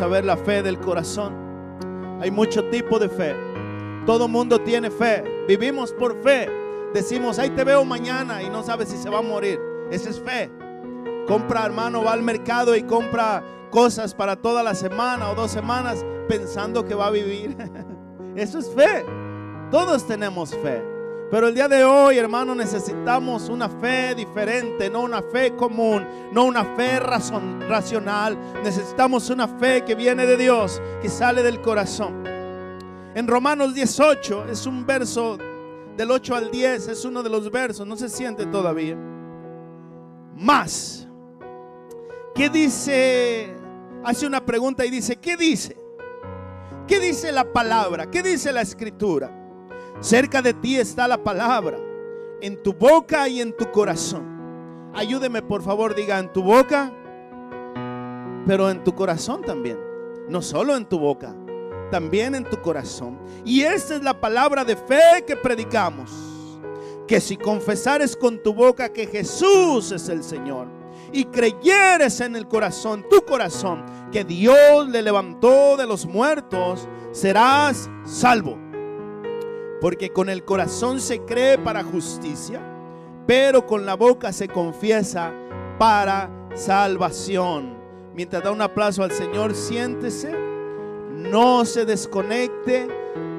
a ver la fe del corazón. Hay mucho tipo de fe. Todo mundo tiene fe. Vivimos por fe. Decimos, ahí te veo mañana y no sabes si se va a morir. Esa es fe. Compra, hermano, va al mercado y compra cosas para toda la semana o dos semanas pensando que va a vivir. Eso es fe. Todos tenemos fe. Pero el día de hoy, hermano, necesitamos una fe diferente, no una fe común, no una fe racional. Necesitamos una fe que viene de Dios, que sale del corazón. En Romanos 18 es un verso del 8 al 10, es uno de los versos, no se siente todavía. Más. ¿Qué dice? Hace una pregunta y dice, ¿qué dice? ¿Qué dice la palabra? ¿Qué dice la escritura? Cerca de ti está la palabra, en tu boca y en tu corazón. Ayúdeme por favor, diga en tu boca, pero en tu corazón también. No solo en tu boca, también en tu corazón. Y esta es la palabra de fe que predicamos. Que si confesares con tu boca que Jesús es el Señor y creyeres en el corazón, tu corazón, que Dios le levantó de los muertos, serás salvo. Porque con el corazón se cree para justicia, pero con la boca se confiesa para salvación. Mientras da un aplauso al Señor, siéntese, no se desconecte,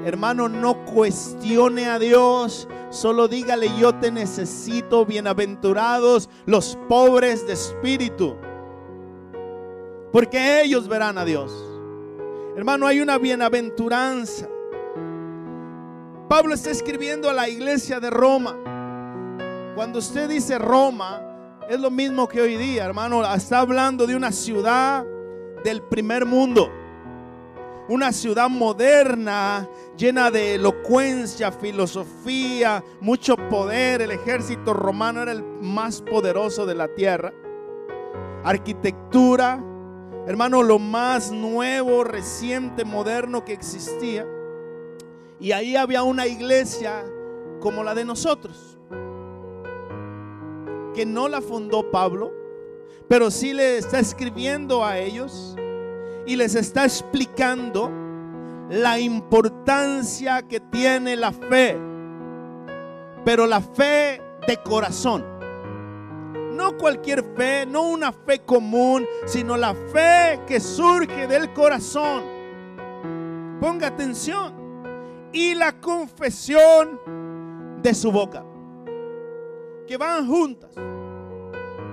hermano, no cuestione a Dios, solo dígale yo te necesito, bienaventurados los pobres de espíritu, porque ellos verán a Dios. Hermano, hay una bienaventuranza Pablo está escribiendo a la iglesia de Roma. Cuando usted dice Roma, es lo mismo que hoy día, hermano. Está hablando de una ciudad del primer mundo. Una ciudad moderna, llena de elocuencia, filosofía, mucho poder. El ejército romano era el más poderoso de la tierra. Arquitectura, hermano, lo más nuevo, reciente, moderno que existía. Y ahí había una iglesia como la de nosotros, que no la fundó Pablo, pero sí le está escribiendo a ellos y les está explicando la importancia que tiene la fe, pero la fe de corazón. No cualquier fe, no una fe común, sino la fe que surge del corazón. Ponga atención y la confesión de su boca. Que van juntas.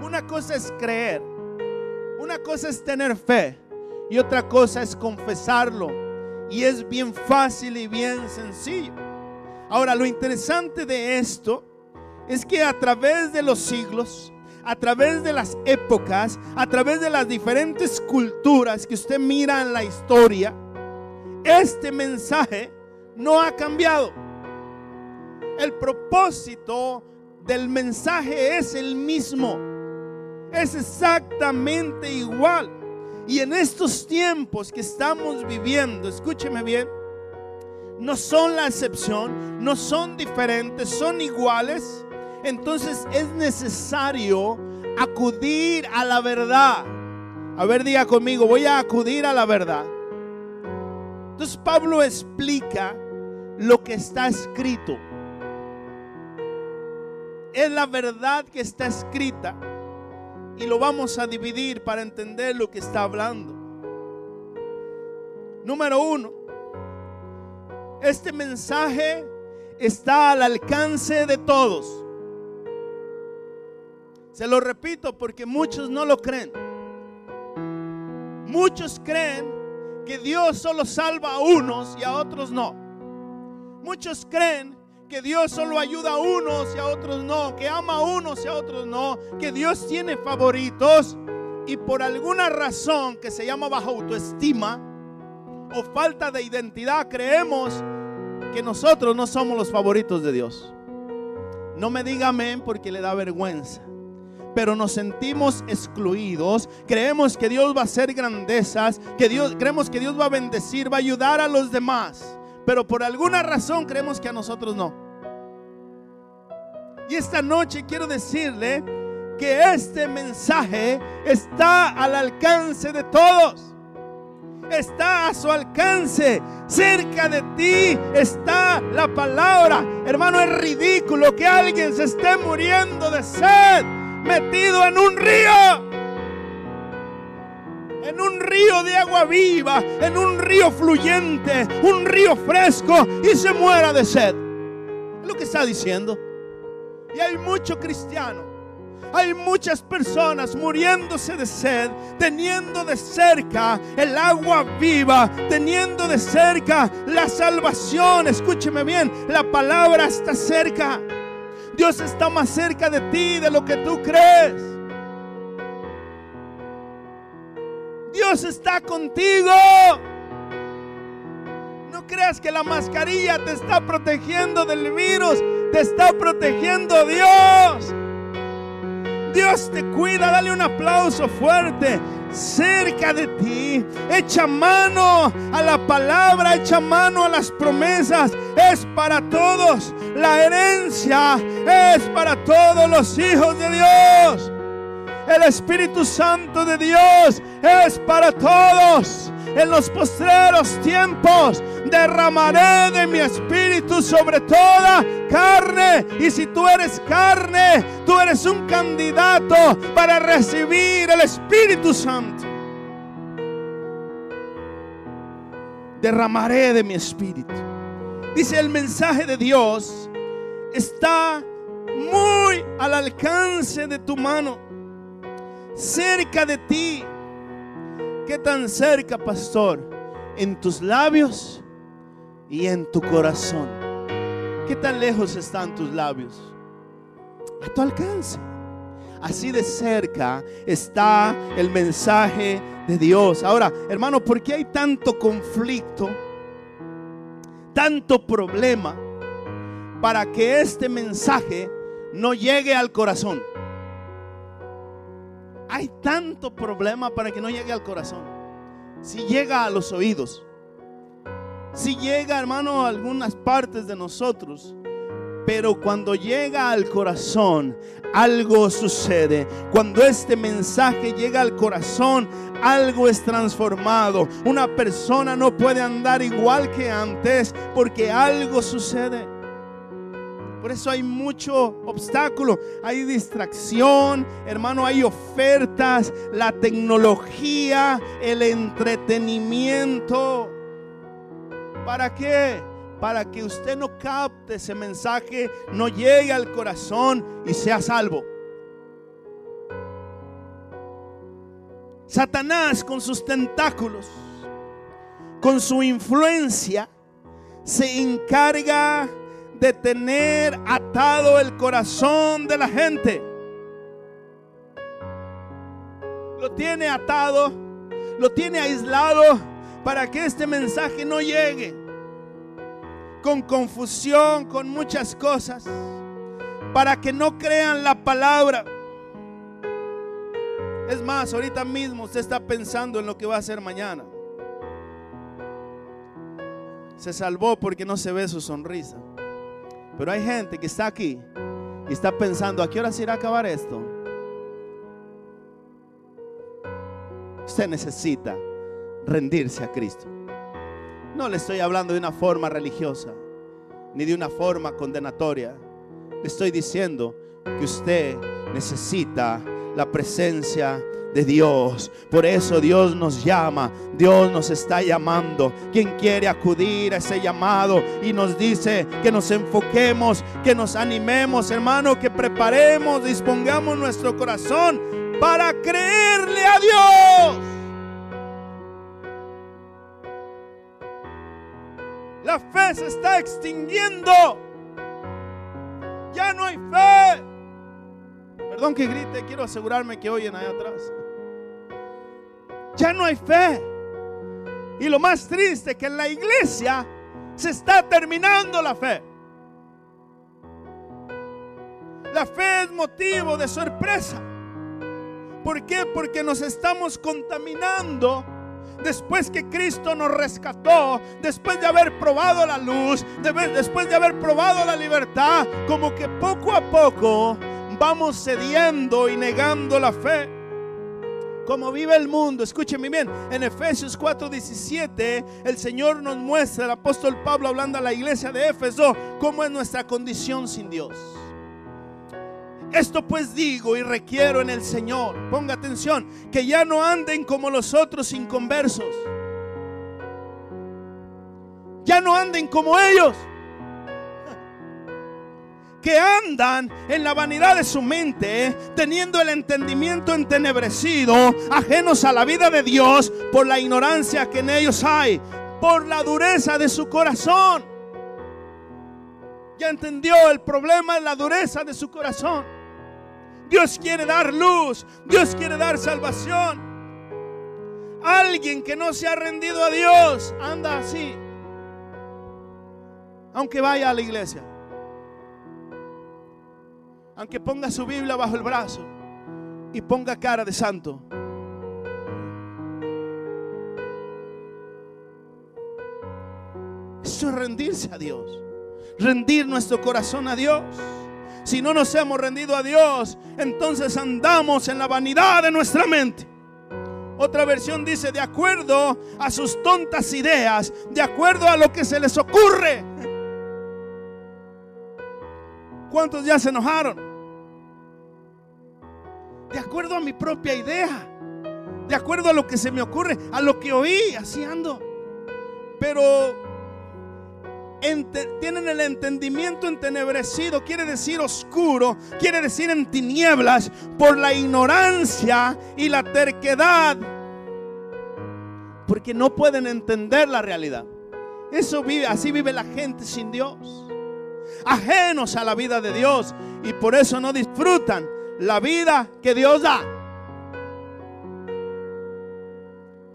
Una cosa es creer, una cosa es tener fe y otra cosa es confesarlo. Y es bien fácil y bien sencillo. Ahora, lo interesante de esto es que a través de los siglos, a través de las épocas, a través de las diferentes culturas que usted mira en la historia, este mensaje no ha cambiado. El propósito del mensaje es el mismo. Es exactamente igual. Y en estos tiempos que estamos viviendo, escúcheme bien, no son la excepción, no son diferentes, son iguales. Entonces es necesario acudir a la verdad. A ver, diga conmigo, voy a acudir a la verdad. Entonces Pablo explica lo que está escrito. Es la verdad que está escrita y lo vamos a dividir para entender lo que está hablando. Número uno, este mensaje está al alcance de todos. Se lo repito porque muchos no lo creen. Muchos creen que Dios solo salva a unos y a otros no. Muchos creen que Dios solo ayuda a unos y a otros no, que ama a unos y a otros no, que Dios tiene favoritos y por alguna razón que se llama bajo autoestima o falta de identidad creemos que nosotros no somos los favoritos de Dios. No me diga amén porque le da vergüenza. Pero nos sentimos excluidos. Creemos que Dios va a hacer grandezas, que Dios creemos que Dios va a bendecir, va a ayudar a los demás pero por alguna razón creemos que a nosotros no. Y esta noche quiero decirle que este mensaje está al alcance de todos. está a su alcance. Cerca de ti está la palabra. Hermano, es ridículo que alguien se esté muriendo de sed, metido en un río. En un río de agua viva, en un río fluyente, un río fresco y se muera de sed. Lo que está diciendo. Y hay mucho cristiano hay muchas personas muriéndose de sed, teniendo de cerca el agua viva, teniendo de cerca la salvación. Escúcheme bien, la palabra está cerca. Dios está más cerca de ti de lo que tú crees. Dios está contigo. No creas que la mascarilla te está protegiendo del virus, te está protegiendo Dios. Dios te cuida, dale un aplauso fuerte. Cerca de ti, echa mano a la palabra, echa mano a las promesas. Es para todos. La herencia es para todos los hijos de Dios. El Espíritu Santo de Dios es para todos. En los postreros tiempos derramaré de mi espíritu sobre toda carne. Y si tú eres carne, tú eres un candidato para recibir el Espíritu Santo. Derramaré de mi espíritu. Dice el mensaje de Dios está muy al alcance de tu mano, cerca de ti. ¿Qué tan cerca, pastor? En tus labios y en tu corazón. ¿Qué tan lejos están tus labios? A tu alcance. Así de cerca está el mensaje de Dios. Ahora, hermano, ¿por qué hay tanto conflicto, tanto problema para que este mensaje no llegue al corazón? Hay tanto problema para que no llegue al corazón. Si llega a los oídos, si llega, hermano, a algunas partes de nosotros, pero cuando llega al corazón, algo sucede. Cuando este mensaje llega al corazón, algo es transformado. Una persona no puede andar igual que antes porque algo sucede. Por eso hay mucho obstáculo, hay distracción, hermano, hay ofertas, la tecnología, el entretenimiento. ¿Para qué? Para que usted no capte ese mensaje, no llegue al corazón y sea salvo. Satanás con sus tentáculos, con su influencia, se encarga de tener atado el corazón de la gente. Lo tiene atado, lo tiene aislado para que este mensaje no llegue con confusión, con muchas cosas, para que no crean la palabra. Es más, ahorita mismo usted está pensando en lo que va a hacer mañana. Se salvó porque no se ve su sonrisa. Pero hay gente que está aquí y está pensando, ¿a qué hora se irá a acabar esto? Usted necesita rendirse a Cristo. No le estoy hablando de una forma religiosa, ni de una forma condenatoria. Le estoy diciendo que usted necesita la presencia de Dios. Por eso Dios nos llama, Dios nos está llamando. Quien quiere acudir a ese llamado y nos dice que nos enfoquemos, que nos animemos, hermano, que preparemos, dispongamos nuestro corazón para creerle a Dios. La fe se está extinguiendo. Ya no hay fe. Perdón que grite, quiero asegurarme que oyen allá atrás. Ya no hay fe. Y lo más triste que en la iglesia se está terminando la fe. La fe es motivo de sorpresa. ¿Por qué? Porque nos estamos contaminando después que Cristo nos rescató, después de haber probado la luz, después de haber probado la libertad, como que poco a poco vamos cediendo y negando la fe. Como vive el mundo. Escúcheme bien, en Efesios 4:17 el Señor nos muestra, el apóstol Pablo hablando a la iglesia de Éfeso, cómo es nuestra condición sin Dios. Esto pues digo y requiero en el Señor, ponga atención, que ya no anden como los otros inconversos. Ya no anden como ellos que andan en la vanidad de su mente, teniendo el entendimiento entenebrecido, ajenos a la vida de Dios por la ignorancia que en ellos hay, por la dureza de su corazón. Ya entendió el problema es la dureza de su corazón. Dios quiere dar luz, Dios quiere dar salvación. Alguien que no se ha rendido a Dios anda así, aunque vaya a la iglesia aunque ponga su Biblia bajo el brazo y ponga cara de santo. Eso es rendirse a Dios. Rendir nuestro corazón a Dios. Si no nos hemos rendido a Dios, entonces andamos en la vanidad de nuestra mente. Otra versión dice, de acuerdo a sus tontas ideas, de acuerdo a lo que se les ocurre. ¿Cuántos ya se enojaron? De acuerdo a mi propia idea. De acuerdo a lo que se me ocurre, a lo que oí, así ando. Pero tienen el entendimiento entenebrecido, quiere decir oscuro, quiere decir en tinieblas, por la ignorancia y la terquedad. Porque no pueden entender la realidad. Eso vive, así vive la gente sin Dios ajenos a la vida de Dios y por eso no disfrutan la vida que Dios da.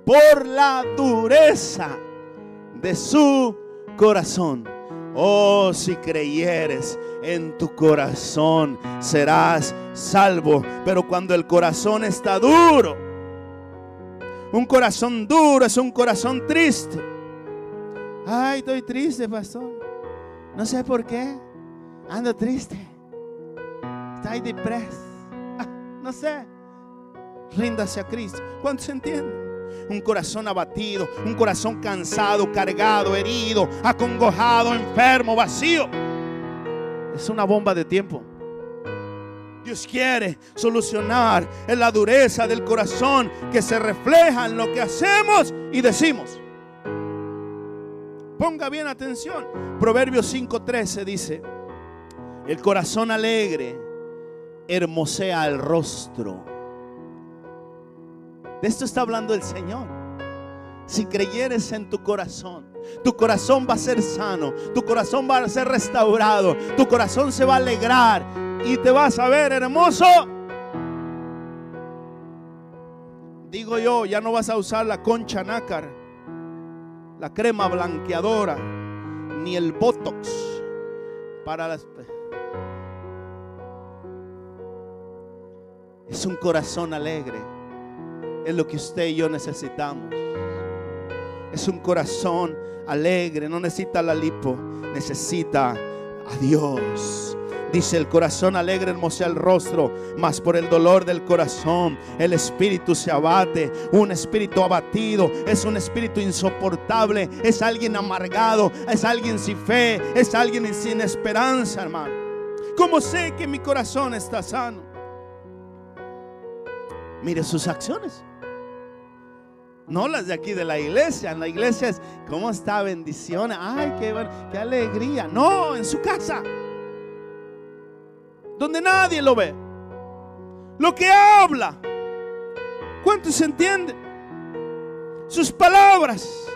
Por la dureza de su corazón. Oh, si creyeres en tu corazón, serás salvo. Pero cuando el corazón está duro, un corazón duro es un corazón triste. Ay, estoy triste, pastor. No sé por qué. Ando triste. Estoy depreso. No sé. Ríndase a Cristo. ¿Cuántos entienden? Un corazón abatido, un corazón cansado, cargado, herido, acongojado, enfermo, vacío. Es una bomba de tiempo. Dios quiere solucionar en la dureza del corazón que se refleja en lo que hacemos y decimos. Ponga bien atención. Proverbios 5:13 dice, el corazón alegre hermosea el rostro. De esto está hablando el Señor. Si creyeres en tu corazón, tu corazón va a ser sano, tu corazón va a ser restaurado, tu corazón se va a alegrar y te vas a ver hermoso. Digo yo, ya no vas a usar la concha nácar la crema blanqueadora, ni el botox para las... Es un corazón alegre. Es lo que usted y yo necesitamos. Es un corazón alegre. No necesita la lipo. Necesita a Dios. Dice el corazón alegre hermosea el rostro, mas por el dolor del corazón el espíritu se abate. Un espíritu abatido es un espíritu insoportable, es alguien amargado, es alguien sin fe, es alguien sin esperanza, hermano. ¿Cómo sé que mi corazón está sano? Mire sus acciones. No las de aquí de la iglesia. En la iglesia es, ¿cómo está bendición? Ay, qué, qué alegría. No, en su casa donde nadie lo ve. Lo que habla. ¿Cuántos se entienden? Sus palabras.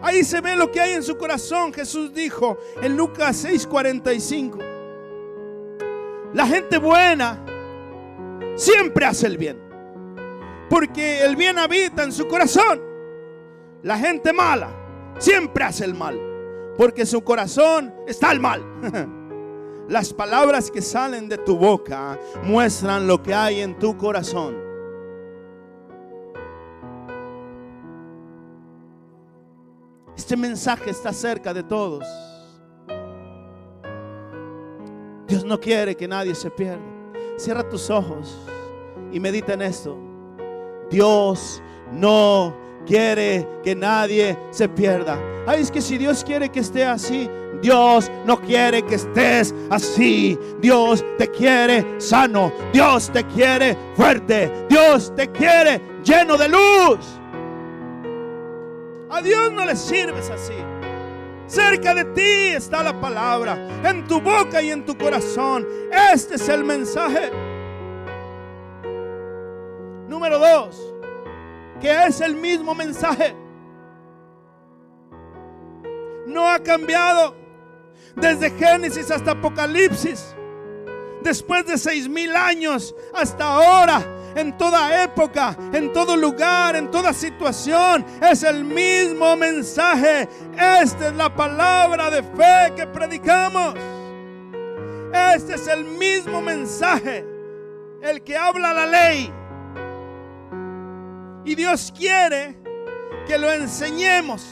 Ahí se ve lo que hay en su corazón. Jesús dijo en Lucas 6:45. La gente buena siempre hace el bien. Porque el bien habita en su corazón. La gente mala siempre hace el mal. Porque su corazón está al mal. Las palabras que salen de tu boca muestran lo que hay en tu corazón. Este mensaje está cerca de todos. Dios no quiere que nadie se pierda. Cierra tus ojos Y medita en esto. Dios no quiere que nadie se pierda. Ay, es que si Dios quiere que esté así, Dios no quiere que estés así. Dios te quiere sano. Dios te quiere fuerte. Dios te quiere lleno de luz. A Dios no le sirves así. Cerca de ti está la palabra, en tu boca y en tu corazón. Este es el mensaje. Número dos, que es el mismo mensaje. No ha cambiado desde Génesis hasta Apocalipsis. Después de seis mil años hasta ahora, en toda época, en todo lugar, en toda situación, es el mismo mensaje. Esta es la palabra de fe que predicamos. Este es el mismo mensaje, el que habla la ley. Y Dios quiere que lo enseñemos.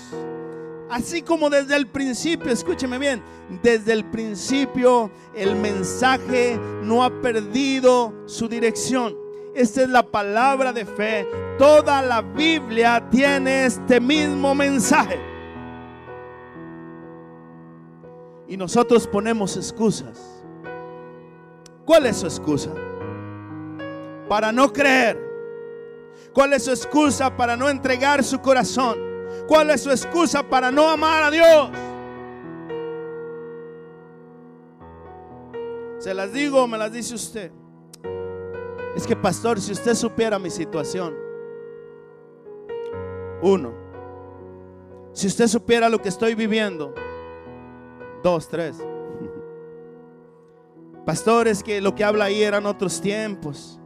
Así como desde el principio, escúcheme bien, desde el principio el mensaje no ha perdido su dirección. Esta es la palabra de fe. Toda la Biblia tiene este mismo mensaje. Y nosotros ponemos excusas. ¿Cuál es su excusa? Para no creer. ¿Cuál es su excusa para no entregar su corazón? ¿Cuál es su excusa para no amar a Dios? Se las digo o me las dice usted. Es que, pastor, si usted supiera mi situación. Uno. Si usted supiera lo que estoy viviendo. Dos, tres. Pastor, es que lo que habla ahí eran otros tiempos.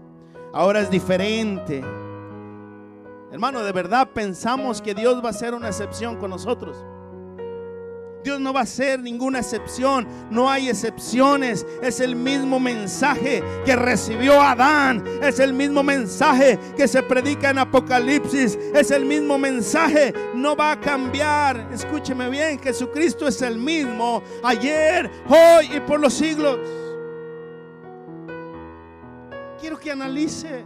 Ahora es diferente. Hermano, de verdad pensamos que Dios va a ser una excepción con nosotros. Dios no va a ser ninguna excepción. No hay excepciones. Es el mismo mensaje que recibió Adán. Es el mismo mensaje que se predica en Apocalipsis. Es el mismo mensaje. No va a cambiar. Escúcheme bien. Jesucristo es el mismo. Ayer, hoy y por los siglos. Quiero que analice.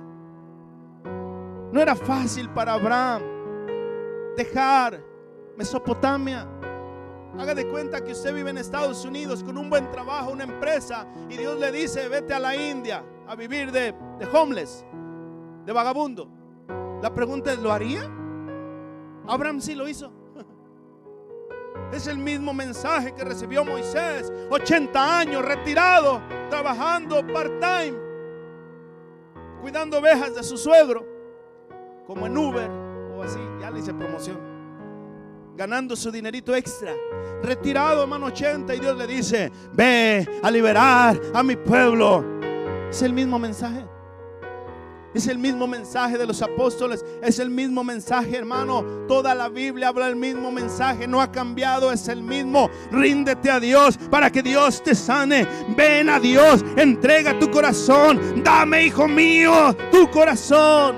No era fácil para Abraham dejar Mesopotamia. Haga de cuenta que usted vive en Estados Unidos con un buen trabajo, una empresa, y Dios le dice, vete a la India a vivir de, de homeless, de vagabundo. La pregunta es, ¿lo haría? Abraham sí lo hizo. Es el mismo mensaje que recibió Moisés, 80 años retirado, trabajando part-time, cuidando ovejas de su suegro, como en Uber o así, ya le hice promoción, ganando su dinerito extra, retirado, hermano 80, y Dios le dice, ve a liberar a mi pueblo. Es el mismo mensaje. Es el mismo mensaje de los apóstoles. Es el mismo mensaje, hermano. Toda la Biblia habla el mismo mensaje. No ha cambiado. Es el mismo. Ríndete a Dios para que Dios te sane. Ven a Dios. Entrega tu corazón. Dame, hijo mío, tu corazón.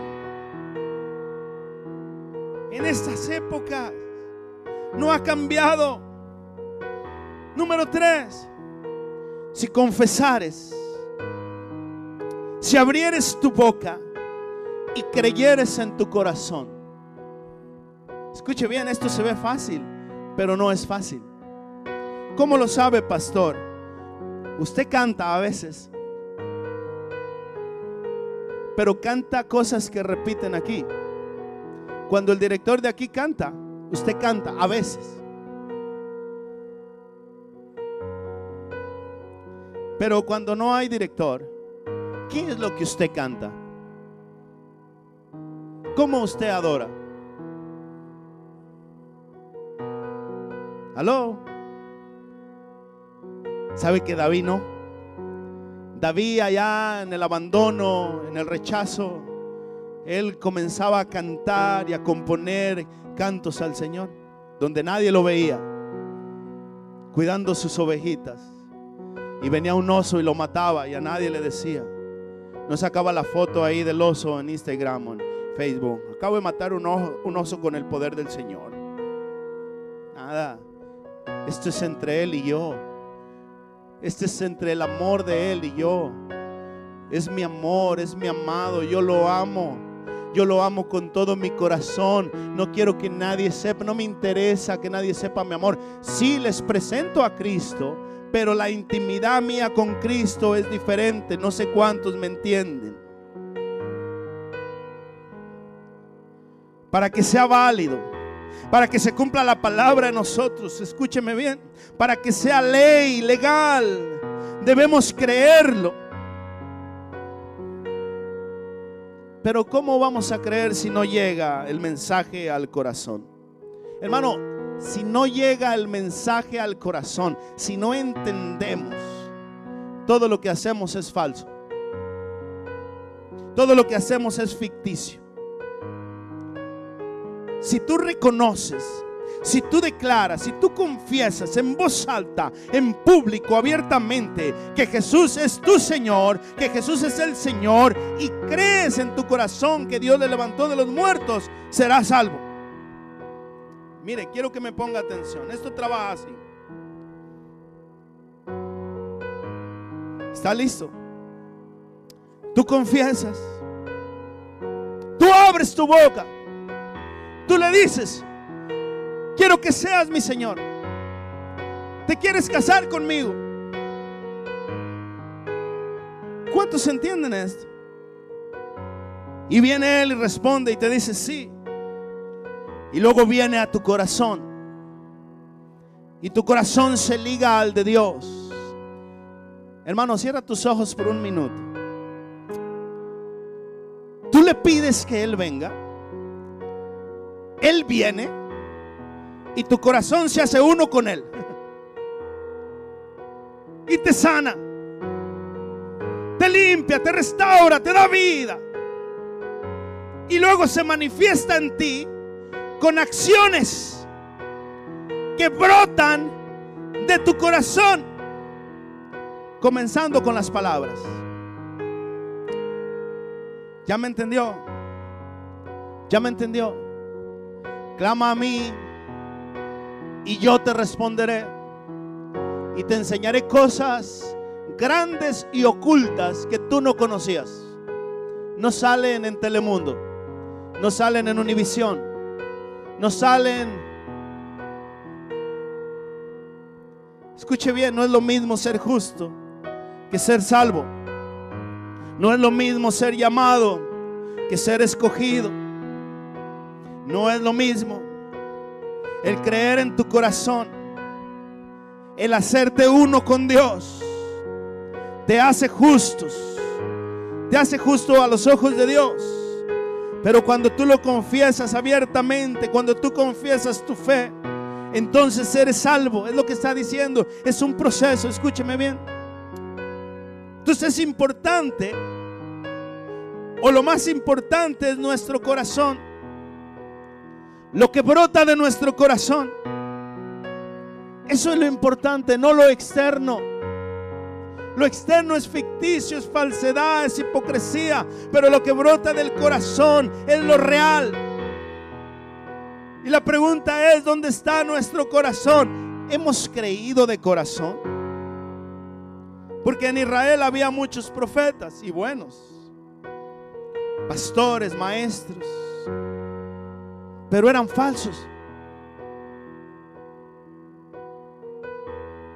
En estas épocas no ha cambiado. Número tres. Si confesares. Si abrieres tu boca y creyeres en tu corazón. Escuche bien, esto se ve fácil, pero no es fácil. ¿Cómo lo sabe, pastor? Usted canta a veces, pero canta cosas que repiten aquí. Cuando el director de aquí canta, usted canta a veces. Pero cuando no hay director, ¿qué es lo que usted canta? ¿Cómo usted adora? ¿Aló? ¿Sabe que David no? David allá en el abandono, en el rechazo, él comenzaba a cantar y a componer cantos al Señor, donde nadie lo veía, cuidando sus ovejitas. Y venía un oso y lo mataba y a nadie le decía. No sacaba la foto ahí del oso en Instagram o en Facebook. Acabo de matar un oso, un oso con el poder del Señor. Nada. Esto es entre Él y yo. Este es entre el amor de Él y yo. Es mi amor, es mi amado, yo lo amo. Yo lo amo con todo mi corazón. No quiero que nadie sepa, no me interesa que nadie sepa mi amor. Sí les presento a Cristo, pero la intimidad mía con Cristo es diferente. No sé cuántos me entienden. Para que sea válido, para que se cumpla la palabra en nosotros, escúcheme bien, para que sea ley, legal, debemos creerlo. Pero ¿cómo vamos a creer si no llega el mensaje al corazón? Hermano, si no llega el mensaje al corazón, si no entendemos, todo lo que hacemos es falso. Todo lo que hacemos es ficticio. Si tú reconoces si tú declaras, si tú confiesas en voz alta, en público, abiertamente, que Jesús es tu Señor, que Jesús es el Señor, y crees en tu corazón que Dios le levantó de los muertos, serás salvo. Mire, quiero que me ponga atención. Esto trabaja así. ¿Está listo? Tú confiesas. Tú abres tu boca. Tú le dices, Quiero que seas mi Señor. ¿Te quieres casar conmigo? ¿Cuántos entienden esto? Y viene Él y responde y te dice sí. Y luego viene a tu corazón. Y tu corazón se liga al de Dios. Hermano, cierra tus ojos por un minuto. Tú le pides que Él venga. Él viene y tu corazón se hace uno con Él. Y te sana. Te limpia, te restaura, te da vida. Y luego se manifiesta en ti con acciones que brotan de tu corazón. Comenzando con las palabras. ¿Ya me entendió? ¿Ya me entendió? Clama a mí y yo te responderé y te enseñaré cosas grandes y ocultas que tú no conocías. No salen en Telemundo, no salen en Univisión, no salen... Escuche bien, no es lo mismo ser justo que ser salvo. No es lo mismo ser llamado que ser escogido. No es lo mismo el creer en tu corazón, el hacerte uno con Dios, te hace justos, te hace justo a los ojos de Dios. Pero cuando tú lo confiesas abiertamente, cuando tú confiesas tu fe, entonces eres salvo. Es lo que está diciendo. Es un proceso, escúcheme bien. Entonces es importante, o lo más importante es nuestro corazón lo que brota de nuestro corazón. Eso es lo importante, no lo externo. Lo externo es ficticio, es falsedad, es hipocresía, pero lo que brota del corazón es lo real. Y la pregunta es, ¿dónde está nuestro corazón? ¿Hemos creído de corazón? Porque en Israel había muchos profetas y buenos, pastores, maestros pero eran falsos.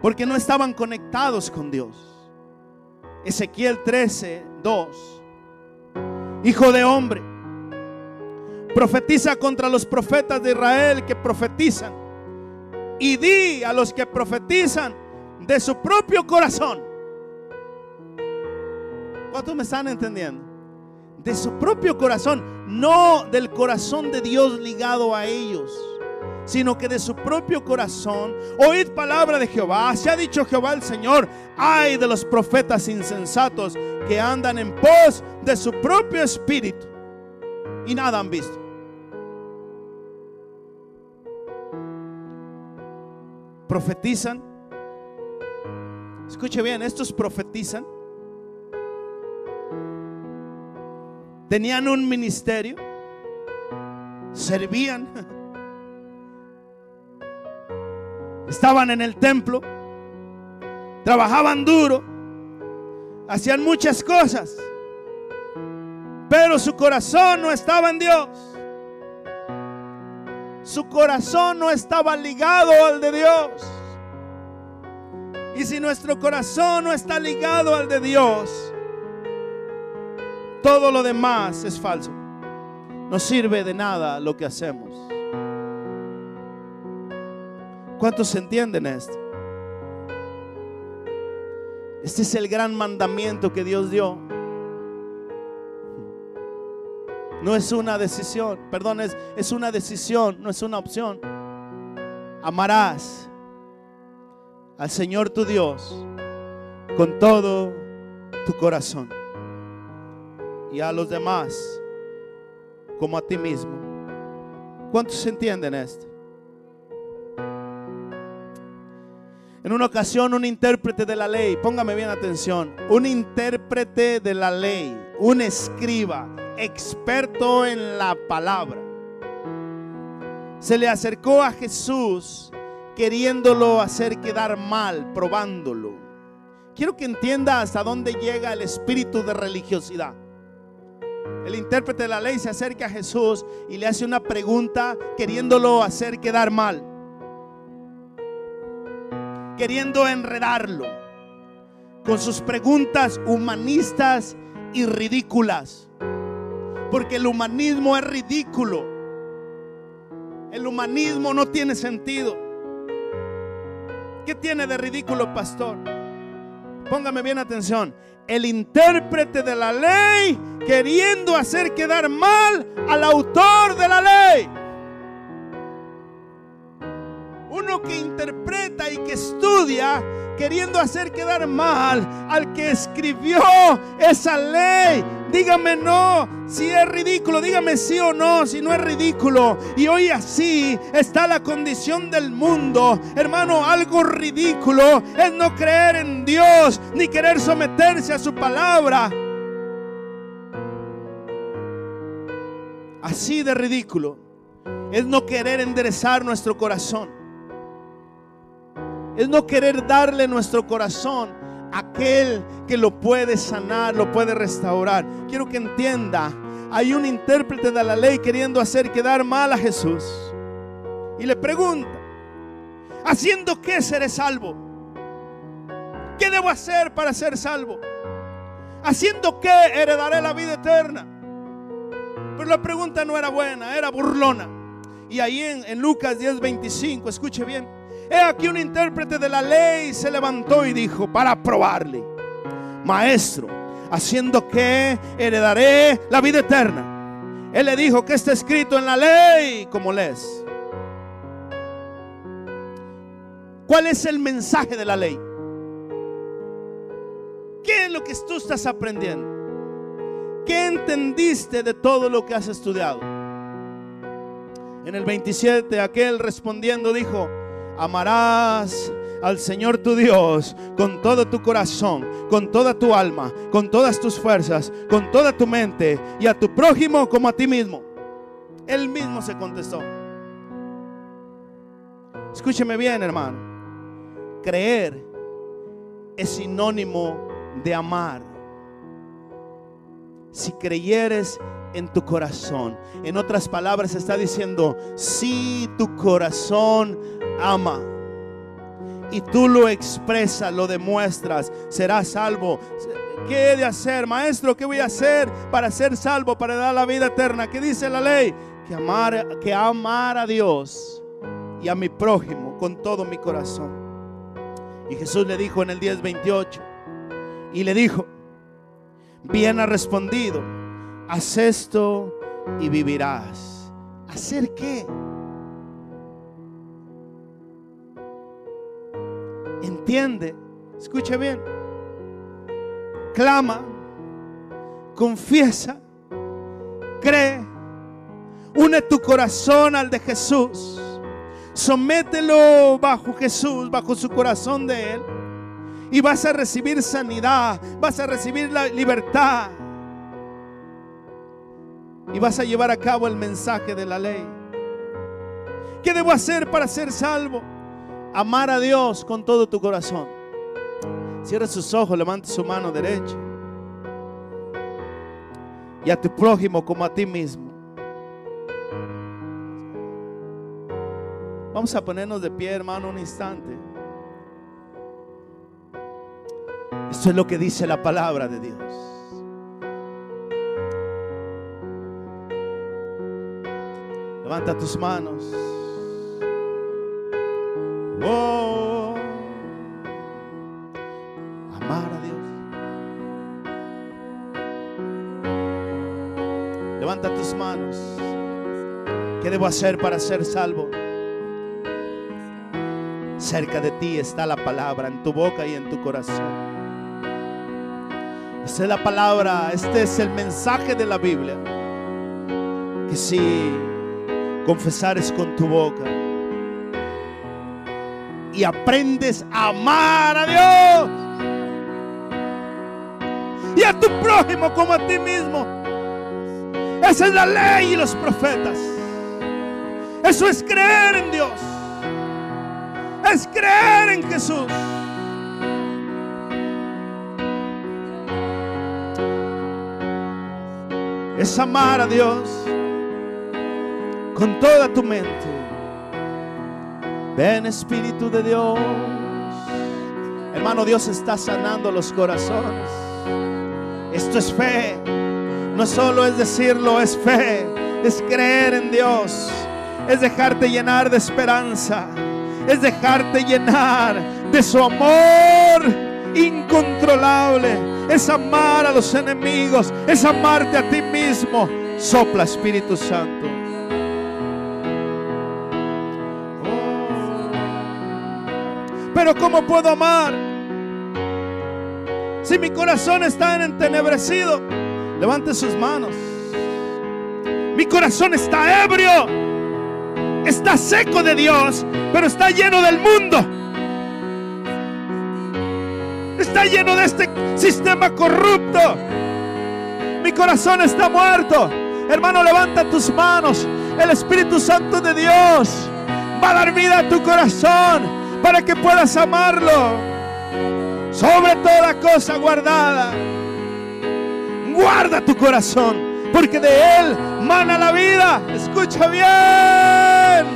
Porque no estaban conectados con Dios. Ezequiel 13, 2. Hijo de hombre, profetiza contra los profetas de Israel que profetizan. Y di a los que profetizan de su propio corazón. ¿Cuántos me están entendiendo? De su propio corazón, no del corazón de Dios ligado a ellos, sino que de su propio corazón. Oíd palabra de Jehová. Se ha dicho Jehová el Señor, ay de los profetas insensatos que andan en pos de su propio espíritu y nada han visto. Profetizan. Escuche bien, estos profetizan tenían un ministerio, servían, estaban en el templo, trabajaban duro, Hacían muchas cosas. Pero su corazón no estaba en Dios. Su corazón no estaba ligado al de Dios. Y si nuestro corazón no está ligado al de Dios, todo lo demás es falso. No sirve de nada lo que hacemos. ¿Cuántos entienden esto? Este es el gran mandamiento que Dios dio. No es una decisión, perdón, es, es una decisión, no es una opción. Amarás al Señor tu Dios con todo tu corazón y a los demás como a ti mismo. ¿Cuántos entienden esto? En una ocasión un intérprete de la ley, póngame bien atención, un intérprete de la ley, un escriba, experto en la palabra, se le acercó a Jesús queriéndolo hacer quedar mal, probándolo. Quiero que entienda hasta dónde llega el espíritu de religiosidad. El intérprete de la ley se acerca a Jesús y le hace una pregunta queriéndolo hacer quedar mal queriendo enredarlo con sus preguntas humanistas y ridículas. Porque el humanismo es ridículo. El humanismo no tiene sentido. ¿Qué tiene de ridículo, pastor? Póngame bien atención. El intérprete de la ley queriendo hacer quedar mal al autor de la ley. Uno que interpreta y que estudia queriendo hacer quedar mal al que escribió esa ley. Dígame no, si es ridículo, dígame sí o no, si no es ridículo. Y hoy así está la condición del mundo. Hermano, algo ridículo es no creer en Dios ni querer someterse a su palabra. Así de ridículo es no querer enderezar nuestro corazón es no querer darle nuestro corazón a aquel que lo puede sanar, lo puede restaurar. Quiero que entienda, hay un intérprete de la ley queriendo hacer quedar mal a Jesús. Y le pregunta, ¿haciendo qué seré salvo? ¿Qué debo hacer para ser salvo? ¿Haciendo qué heredaré la vida eterna? Pero la pregunta no era buena, era burlona. Y ahí en, en Lucas 10:25, escuche bien. He aquí un intérprete de la ley se levantó y dijo para probarle, maestro, haciendo que heredaré la vida eterna. Él le dijo que está escrito en la ley, como lees. ¿Cuál es el mensaje de la ley? ¿Qué es lo que tú estás aprendiendo? ¿Qué entendiste de todo lo que has estudiado? En el 27, aquel respondiendo dijo, amarás al Señor tu Dios con todo tu corazón, con toda tu alma, con todas tus fuerzas, con toda tu mente y a tu prójimo como a ti mismo. Él mismo se contestó. Escúcheme bien, hermano. Creer es sinónimo de amar. Si creyeres en tu corazón. En otras palabras está diciendo, si tu corazón ama y tú lo expresas, lo demuestras, serás salvo. ¿Qué he de hacer, maestro? ¿Qué voy a hacer para ser salvo, para dar la vida eterna? ¿Qué dice la ley? Que amar, que amar a Dios y a mi prójimo con todo mi corazón. Y Jesús le dijo en el 10:28 y le dijo, bien ha respondido, haz esto y vivirás. ¿Hacer qué? entiende, escucha bien, clama, confiesa, cree, une tu corazón al de Jesús, somételo bajo Jesús, bajo su corazón de Él, y vas a recibir sanidad, vas a recibir la libertad, y vas a llevar a cabo el mensaje de la ley. ¿Qué debo hacer para ser salvo? amar a Dios con todo tu corazón. Cierra sus ojos, levante su mano derecha. Y a tu prójimo como a ti mismo. Vamos a ponernos de pie, hermano, un instante. Esto es lo que dice la palabra de Dios. Levanta tus manos. Oh, amar a Dios. Levanta tus manos. ¿Qué debo hacer para ser salvo? Cerca de ti está la palabra, en tu boca y en tu corazón. Esta es la palabra, este es el mensaje de la Biblia. Que si confesares con tu boca y aprendes a amar a Dios y a tu prójimo como a ti mismo. Esa es la ley y los profetas. Eso es creer en Dios. Es creer en Jesús. Es amar a Dios con toda tu mente. Ven Espíritu de Dios. Hermano, Dios está sanando los corazones. Esto es fe. No solo es decirlo, es fe. Es creer en Dios. Es dejarte llenar de esperanza. Es dejarte llenar de su amor incontrolable. Es amar a los enemigos. Es amarte a ti mismo. Sopla Espíritu Santo. Pero ¿cómo puedo amar? Si mi corazón está entenebrecido, levante sus manos. Mi corazón está ebrio, está seco de Dios, pero está lleno del mundo. Está lleno de este sistema corrupto. Mi corazón está muerto. Hermano, levanta tus manos. El Espíritu Santo de Dios va a dar vida a tu corazón para que puedas amarlo sobre toda cosa guardada. Guarda tu corazón, porque de él mana la vida. Escucha bien.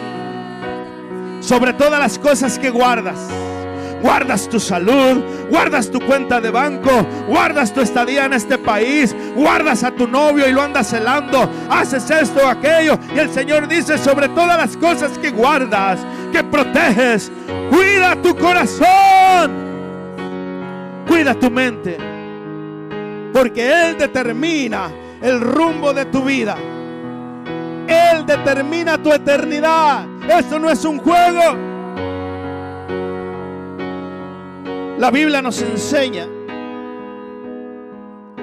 Sobre todas las cosas que guardas. Guardas tu salud, guardas tu cuenta de banco, guardas tu estadía en este país, guardas a tu novio y lo andas celando, haces esto o aquello. Y el Señor dice sobre todas las cosas que guardas, que proteges, Cuida tu corazón. Cuida tu mente. Porque Él determina el rumbo de tu vida. Él determina tu eternidad. Esto no es un juego. La Biblia nos enseña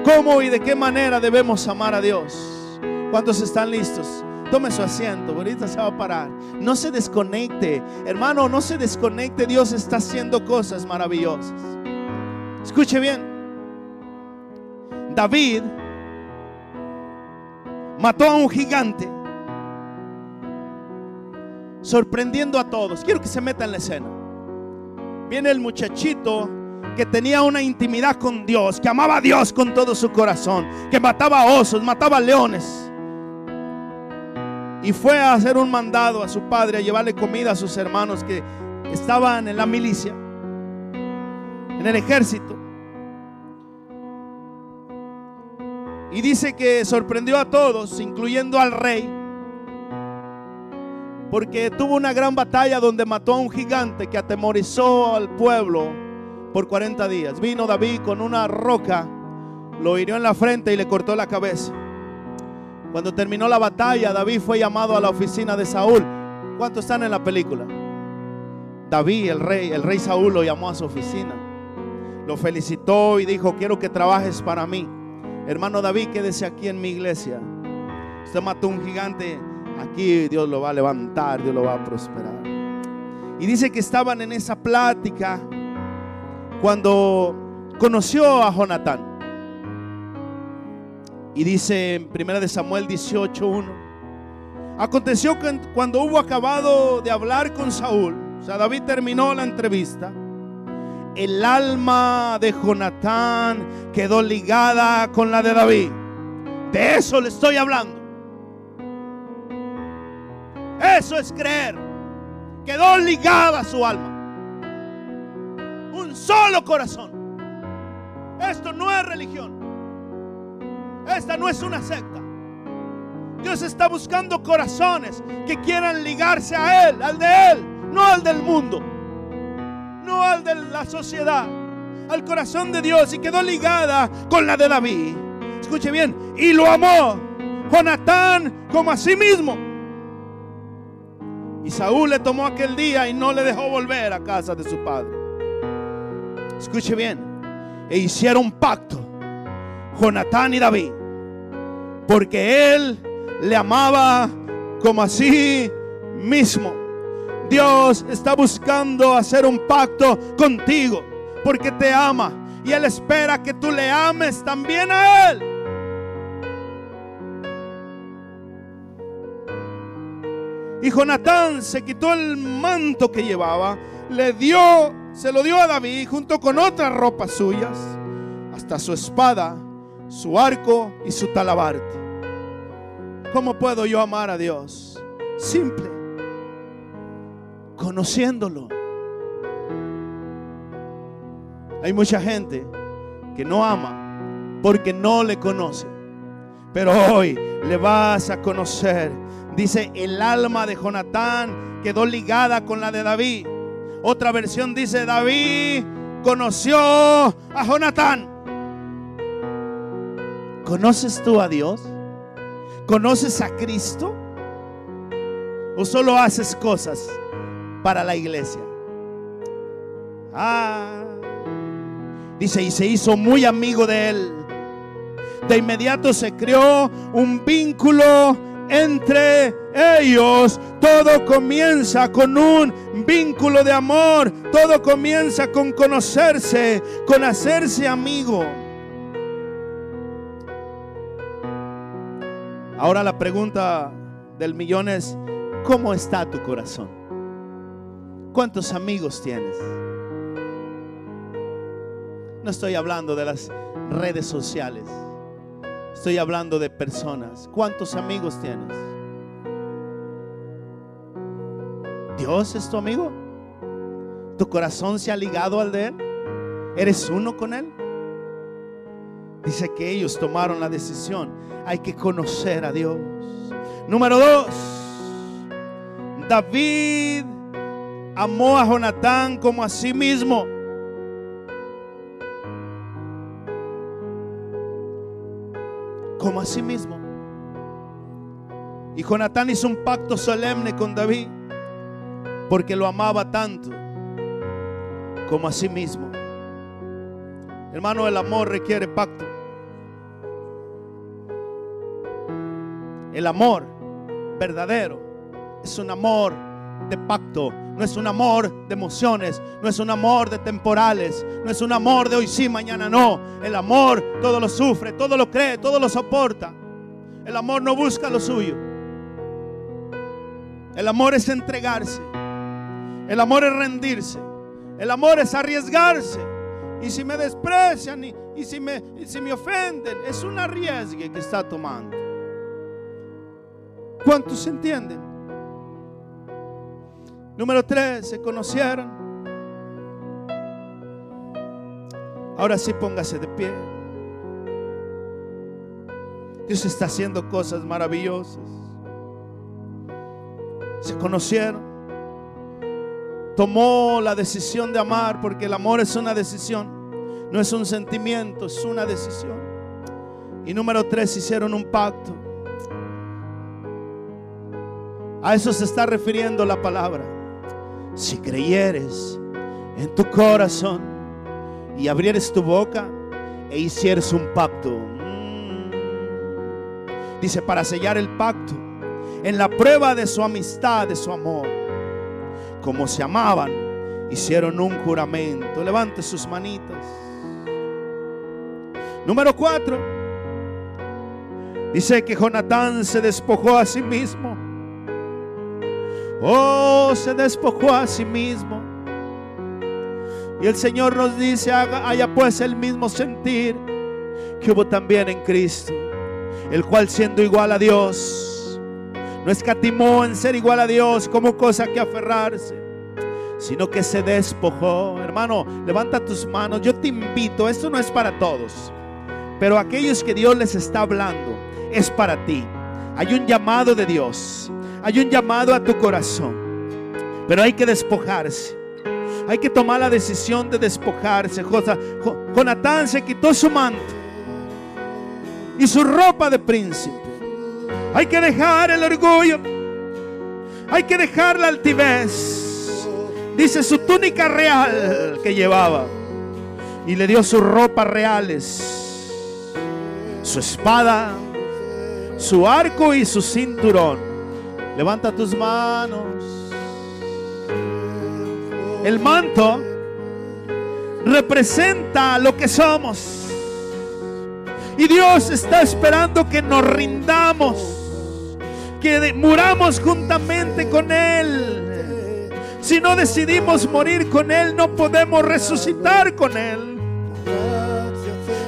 cómo y de qué manera debemos amar a Dios. ¿Cuántos están listos? Tome su asiento, ahorita se va a parar. No se desconecte, hermano, no se desconecte. Dios está haciendo cosas maravillosas. Escuche bien. David mató a un gigante, sorprendiendo a todos. Quiero que se meta en la escena. Viene el muchachito que tenía una intimidad con Dios, que amaba a Dios con todo su corazón, que mataba osos, mataba leones y fue a hacer un mandado a su padre, a llevarle comida a sus hermanos que estaban en la milicia, en el ejército. Y dice que sorprendió a todos, incluyendo al rey, porque tuvo una gran batalla donde mató a un gigante que atemorizó al pueblo por 40 días. Vino David con una roca, lo hirió en la frente y le cortó la cabeza. Cuando terminó la batalla, David fue llamado a la oficina de Saúl. ¿Cuántos están en la película? David, el rey, el rey Saúl lo llamó a su oficina. Lo felicitó y dijo, quiero que trabajes para mí. Hermano David, quédese aquí en mi iglesia. Usted mató un gigante, aquí Dios lo va a levantar, Dios lo va a prosperar. Y dice que estaban en esa plática cuando conoció a Jonatán. Y dice en 1 Samuel 18:1. Aconteció que cuando hubo acabado de hablar con Saúl, o sea, David terminó la entrevista, el alma de Jonatán quedó ligada con la de David. De eso le estoy hablando. Eso es creer. Quedó ligada su alma. Un solo corazón. Esto no es religión. Esta no es una secta. Dios está buscando corazones que quieran ligarse a Él, al de Él, no al del mundo, no al de la sociedad, al corazón de Dios y quedó ligada con la de David. Escuche bien, y lo amó Jonatán como a sí mismo. Y Saúl le tomó aquel día y no le dejó volver a casa de su padre. Escuche bien, e hicieron pacto, Jonatán y David, porque él le amaba como a sí mismo. Dios está buscando hacer un pacto contigo porque te ama y Él espera que tú le ames también a Él. Y Jonatán se quitó el manto que llevaba, le dio, se lo dio a David junto con otras ropas suyas, hasta su espada, su arco y su talabarte. ¿Cómo puedo yo amar a Dios? Simple. Conociéndolo. Hay mucha gente que no ama porque no le conoce. Pero hoy le vas a conocer. Dice, el alma de Jonatán quedó ligada con la de David. Otra versión dice, David conoció a Jonatán. ¿Conoces tú a Dios? ¿Conoces a Cristo? ¿O solo haces cosas para la iglesia? Ah, dice, y se hizo muy amigo de él. De inmediato se creó un vínculo entre ellos. Todo comienza con un vínculo de amor. Todo comienza con conocerse, con hacerse amigo. Ahora la pregunta del millón es, ¿cómo está tu corazón? ¿Cuántos amigos tienes? No estoy hablando de las redes sociales. Estoy hablando de personas. ¿Cuántos amigos tienes? ¿Dios es tu amigo? ¿Tu corazón se ha ligado al de Él? ¿Eres uno con Él? Dice que ellos tomaron la decisión. Hay que conocer a Dios. Número dos. David amó a Jonatán como a sí mismo. Como a sí mismo. Y Jonatán hizo un pacto solemne con David porque lo amaba tanto como a sí mismo. Hermano, el amor requiere pacto. El amor verdadero es un amor de pacto. No es un amor de emociones, no es un amor de temporales, no es un amor de hoy sí, mañana no. El amor todo lo sufre, todo lo cree, todo lo soporta. El amor no busca lo suyo. El amor es entregarse. El amor es rendirse. El amor es arriesgarse. Y si me desprecian y, si, me, y si me ofenden, es un arriesgue que está tomando. ¿Cuántos entienden? Número tres, se conocieron. Ahora sí póngase de pie. Dios está haciendo cosas maravillosas. Se conocieron. Tomó la decisión de amar porque el amor es una decisión. No es un sentimiento, es una decisión. Y número tres, hicieron un pacto. A eso se está refiriendo la palabra. Si creyeres en tu corazón y abrieres tu boca e hicieres un pacto. Mm. Dice, para sellar el pacto en la prueba de su amistad, de su amor. Como se amaban, hicieron un juramento. Levante sus manitas. Número cuatro. Dice que Jonatán se despojó a sí mismo Oh, se despojó a sí mismo Y el Señor nos dice, haga, haya pues el mismo sentir que hubo también en Cristo, el cual siendo igual a Dios, no escatimó en ser igual a Dios como cosa que aferrarse, sino que se despojó. Hermano, levanta tus manos, yo te invito, esto no es para todos, pero aquellos que Dios les está hablando, es para ti. Hay un llamado de Dios, hay un llamado a tu corazón, pero hay que despojarse. Hay que tomar la decisión de despojarse. Jonatán se quitó su manto y su ropa de príncipe. Hay que dejar el orgullo. Hay que dejar la altivez. Dice su túnica real que llevaba. Y le dio sus ropas reales. Su espada. Su arco y su cinturón. Levanta tus manos. El manto representa lo que somos. Y Dios está esperando que nos rindamos, que muramos juntamente con Él. Si no decidimos morir con Él, no podemos resucitar con Él.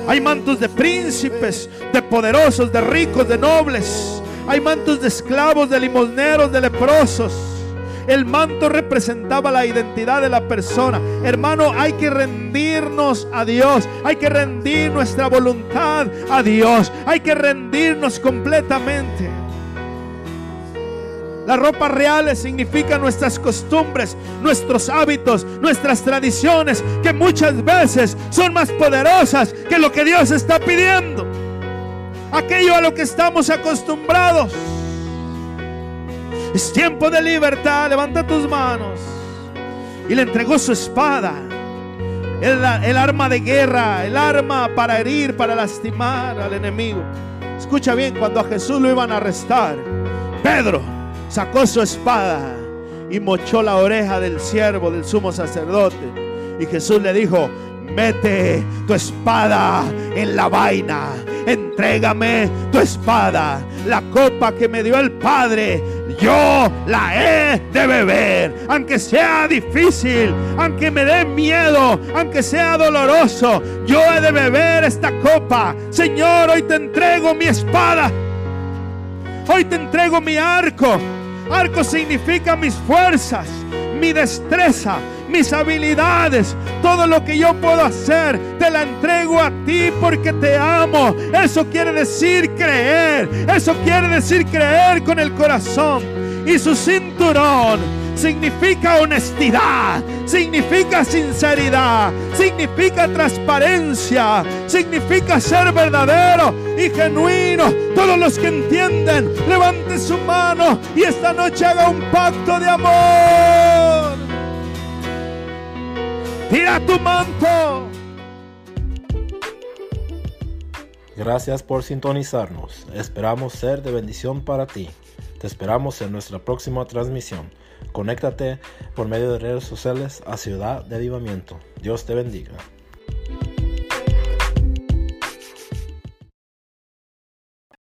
Hay mantos de príncipes, de poderosos, de ricos, de nobles. Hay mantos de esclavos, de limosneros, de leprosos. El manto representaba la identidad de la persona. Hermano, hay que rendirnos a Dios. Hay que rendir nuestra voluntad a Dios. Hay que rendirnos completamente. Las ropas reales significan nuestras costumbres, nuestros hábitos, nuestras tradiciones, que muchas veces son más poderosas que lo que Dios está pidiendo. Aquello a lo que estamos acostumbrados. Es tiempo de libertad. Levanta tus manos. Y le entregó su espada. El, arma de guerra. El arma para herir, para lastimar al enemigo. Escucha bien, cuando a Jesús lo iban a arrestar, Pedro sacó su espada y mochó la oreja del siervo del sumo sacerdote. Y Jesús le dijo, mete tu espada en la vaina, entrégame tu espada, la copa que me dio el Padre yo la he de beber, aunque sea difícil, aunque me dé miedo, aunque sea doloroso, yo he de beber esta copa. Señor, hoy te entrego mi espada, hoy te entrego mi arco. Arco significa mis fuerzas, mi destreza, mis habilidades, todo lo que yo puedo hacer, te la entrego a ti porque te amo. Eso quiere decir creer, eso quiere decir creer con el corazón. Y su cinturón significa honestidad, significa sinceridad, significa transparencia, significa ser verdadero y genuino. Todos los que entienden, levante su mano y esta noche haga un pacto de amor. Tira tu manto. Gracias por sintonizarnos. Esperamos ser de bendición para ti. Te esperamos en nuestra próxima transmisión. Conéctate por medio de redes sociales a Ciudad de Avivamiento. Dios te bendiga.